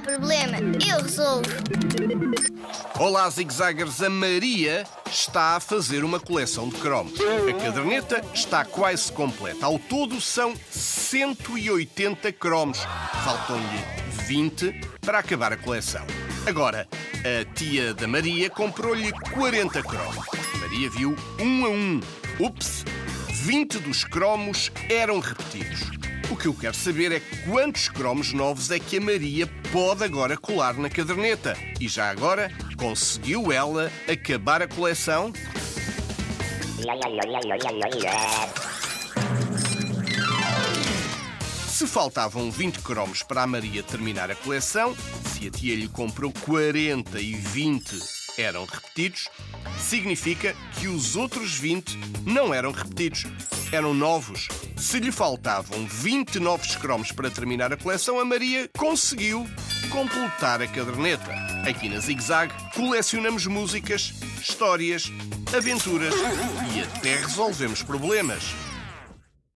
problema, eu resolvo. Olá, zigzaggers. A Maria está a fazer uma coleção de cromos. A caderneta está quase completa. Ao todo são 180 cromos. Faltam-lhe 20 para acabar a coleção. Agora, a tia da Maria comprou-lhe 40 cromos. Maria viu um a um. Ups! 20 dos cromos eram repetidos. O que eu quero saber é quantos cromos novos é que a Maria pode agora colar na caderneta. E já agora, conseguiu ela acabar a coleção? Se faltavam 20 cromos para a Maria terminar a coleção, se a tia lhe comprou 40 e 20 eram repetidos, significa que os outros 20 não eram repetidos, eram novos. Se lhe faltavam 20 novos cromos para terminar a coleção, a Maria conseguiu completar a caderneta. Aqui na Zig Zag colecionamos músicas, histórias, aventuras e até resolvemos problemas.